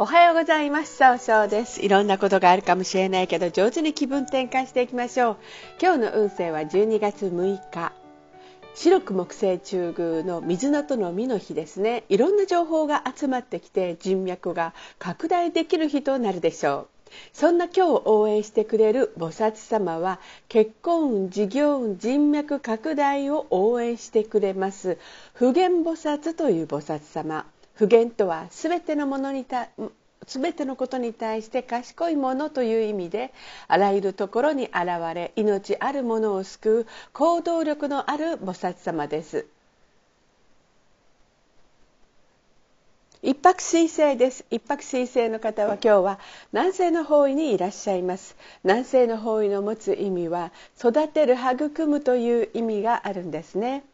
おはようございます。そうそうです。いろんなことがあるかもしれないけど、上手に気分転換していきましょう。今日の運勢は12月6日。白く木星中宮の水のとの実の日ですね。いろんな情報が集まってきて、人脈が拡大できる日となるでしょう。そんな今日応援してくれる菩薩様は結婚運事業運人脈拡大を応援してくれます普賢菩薩という菩薩様普賢とは全てのものにた全てのことに対して賢いものという意味であらゆるところに現れ命あるものを救う行動力のある菩薩様です。一泊水星です。一泊水星の方は今日は南西の方位にいらっしゃいます。南西の方位の持つ意味は育てる育むという意味があるんですね。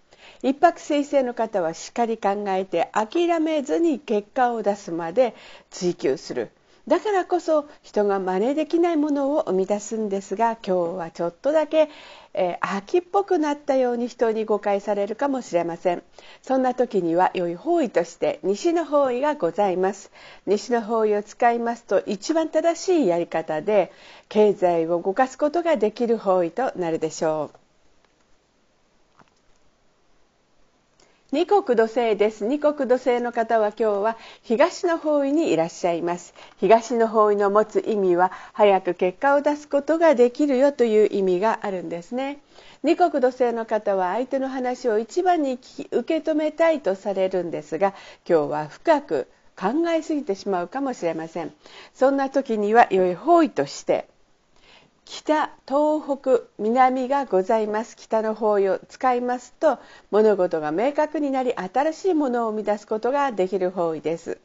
一泊水星の方はしっかり考えて諦めずに結果を出すまで追求する。だからこそ人が真似できないものを生み出すんですが今日はちょっとだけ、えー、秋っぽくなったように人に誤解されるかもしれません。そんな時には良い方位として西の方位がございます。西の方位を使いますと一番正しいやり方で経済を動かすことができる方位となるでしょう。二国土星です。二国土星の方は今日は東の方位にいらっしゃいます。東の方位の持つ意味は早く結果を出すことができるよという意味があるんですね。二国土星の方は相手の話を一番に受け止めたいとされるんですが今日は深く考えすぎてしまうかもしれません。そんな時には良い方位として北東北南がございます。北の方位を使いますと物事が明確になり新しいものを生み出すことができる方位です。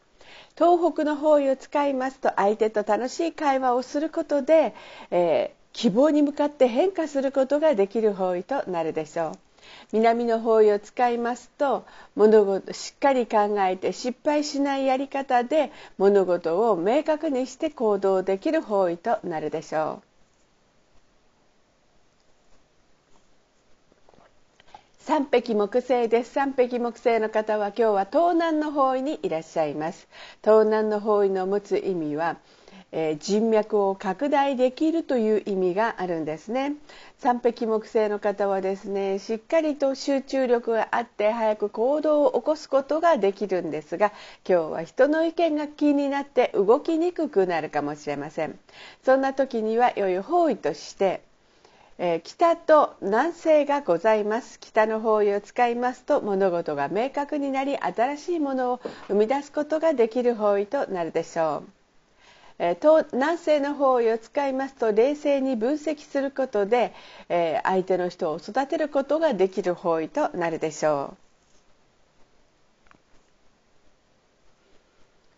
東北の方位を使いますと相手と楽しい会話をすることで、えー、希望に向かって変化することができる方位となるでしょう。南の方位を使いますと物事しっかり考えて失敗しないやり方で物事を明確にして行動できる方位となるでしょう。三匹木星です。三匹木星の方は今日は東南の方位にいらっしゃいます。東南の方位の持つ意味は、えー、人脈を拡大できるという意味があるんですね。三匹木星の方はですねしっかりと集中力があって早く行動を起こすことができるんですが今日は人の意見が気になって動きにくくなるかもしれません。そんな時には良い方位としてえ北と南西がございます。北の方位を使いますと物事が明確になり新しいものを生み出すことができる方位となるでしょう、え東南西の方位を使いますと冷静に分析することで、え相手の人を育てることができる方位となるでしょう。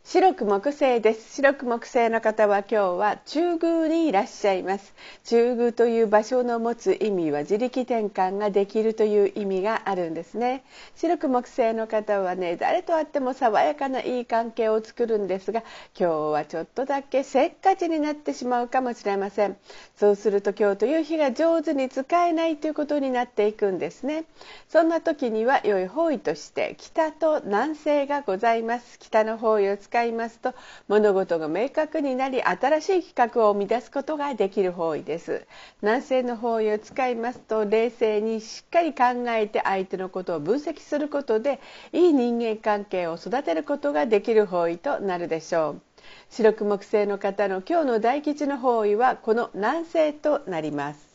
白く木星です。白く木星の方は今日は中宮にいらっしゃいます。中宮という場所の持つ意味は自力転換ができるという意味があるんですね。白く木星の方はね誰と会っても爽やかないい関係を作るんですが今日はちょっとだけせっかちになってしまうかもしれません。そうすると今日という日が上手に使えないということになっていくんですね。そんな時には良い方位として北と南西がございます。北の方位を使いますと物事が明確になり新しい企画を生み出すことができる方位です。南西の方位を使いますと冷静にしっかり考えて相手のことを分析することでいい人間関係を育てることができる方位となるでしょう。白く木星の方の今日の大吉の方位はこの南西となります。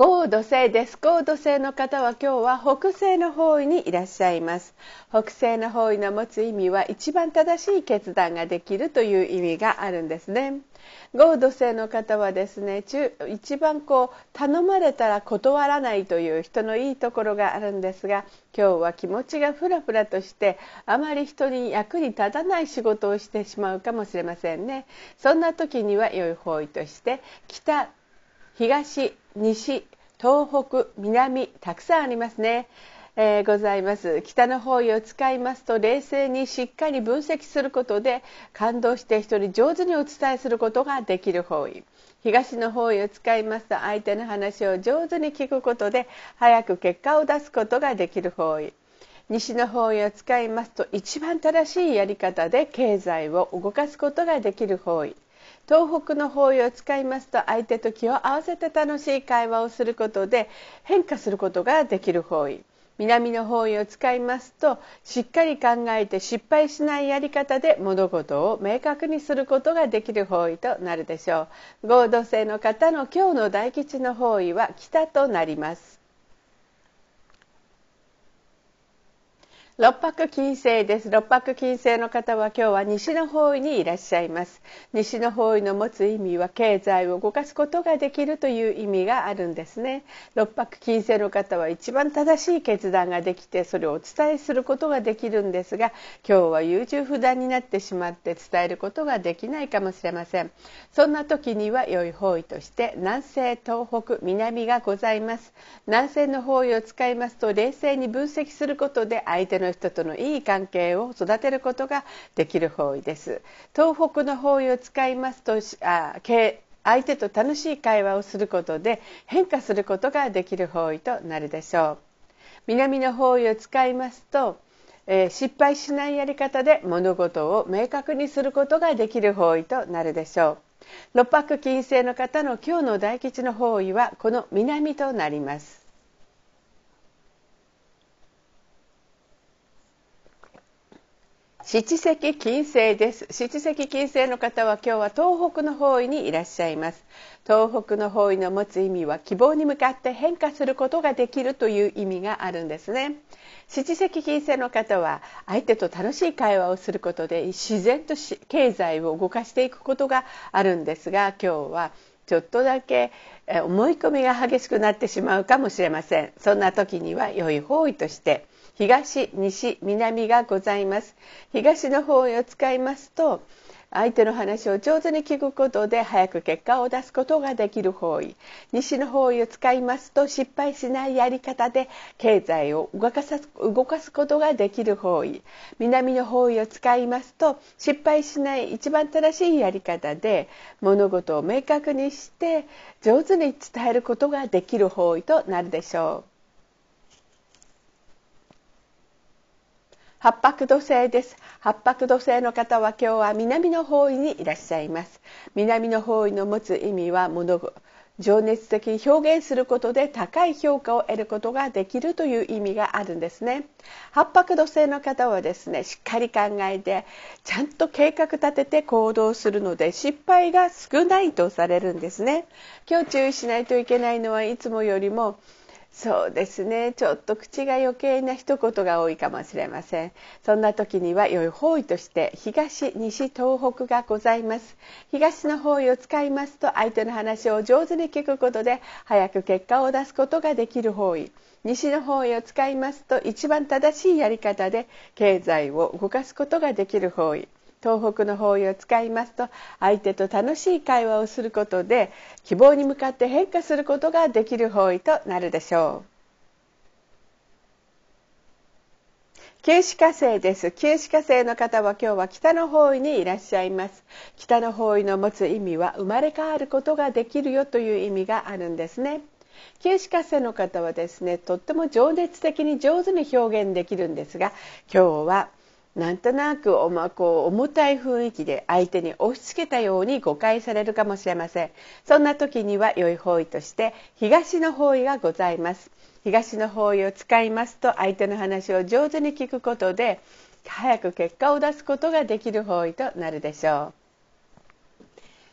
合土星です。合土星の方は今日は北西の方位にいらっしゃいます。北西の方位の持つ意味は一番正しい決断ができるという意味があるんですね。合土星の方はですね、一番こう頼まれたら断らないという人のいいところがあるんですが、今日は気持ちがふらふらとしてあまり人に役に立たない仕事をしてしまうかもしれませんね。そんな時には良い方位として北東西東北南たくさんありますね、えー、ございます。北の方位を使いますと冷静にしっかり分析することで感動して人に上手にお伝えすることができる方位。東の方位を使いますと相手の話を上手に聞くことで早く結果を出すことができる方位。西の方位を使いますと一番正しいやり方で経済を動かすことができる方位。東北の方位を使いますと相手と気を合わせて楽しい会話をすることで変化することができる方位。南の方位を使いますとしっかり考えて失敗しないやり方で物事を明確にすることができる方位となるでしょう。合同性の方の今日の大吉の方位は北となります。六白金星です。六白金星の方は今日は西の方位にいらっしゃいます。西の方位の持つ意味は経済を動かすことができるという意味があるんですね。六白金星の方は一番正しい決断ができてそれをお伝えすることができるんですが今日は優柔不断になってしまって伝えることができないかもしれません。そんな時には良い方位として南西東北南がございます。南西の方位を使いますと冷静に分析することで相手のの人とのいい関係を育てることができる方位です。東北の方位を使いますとあ相手と楽しい会話をすることで変化することができる方位となるでしょう。南の方位を使いますと、えー、失敗しないやり方で物事を明確にすることができる方位となるでしょう。六白金星の方の今日の大吉の方位はこの南となります。七石金星です。七石金星の方は今日は東北の方位にいらっしゃいます。東北の方位の持つ意味は希望に向かって変化することができるという意味があるんですね。七石金星の方は相手と楽しい会話をすることで自然と経済を動かしていくことがあるんですが今日はちょっとだけ思い込みが激しくなってしまうかもしれません。そんな時には良い方位として東西南がございます。東の方位を使いますと相手の話を上手に聞くことで早く結果を出すことができる方位。西の方位を使いますと失敗しないやり方で経済を動かす動かすことができる方位。南の方位を使いますと失敗しない一番正しいやり方で物事を明確にして上手に伝えることができる方位となるでしょう。八白土星です。八白土星の方は今日は南の方位にいらっしゃいます。南の方位の持つ意味は物情熱的に表現することで高い評価を得ることができるという意味があるんですね。八白土星の方はですねしっかり考えてちゃんと計画立てて行動するので失敗が少ないとされるんですね。今日注意しないといけないのはいつもよりもそうですね。ちょっと口が余計な一言が多いかもしれません。そんな時には良い方位として東西東北がございます。東の方位を使いますと相手の話を上手に聞くことで早く結果を出すことができる方位。西の方位を使いますと一番正しいやり方で経済を動かすことができる方位。東北の方位を使いますと相手と楽しい会話をすることで希望に向かって変化することができる方位となるでしょう。旧歯科生です。旧歯科生の方は今日は北の方位にいらっしゃいます。北の方位の持つ意味は生まれ変わることができるよという意味があるんですね。旧歯科生の方はですね、とっても情熱的に上手に表現できるんですが、今日はなんとなくお、ま、こう重たい雰囲気で相手に押し付けたように誤解されるかもしれません。そんな時には良い方位として東の方位がございます。東の方位を使いますと相手の話を上手に聞くことで早く結果を出すことができる方位となるでしょう。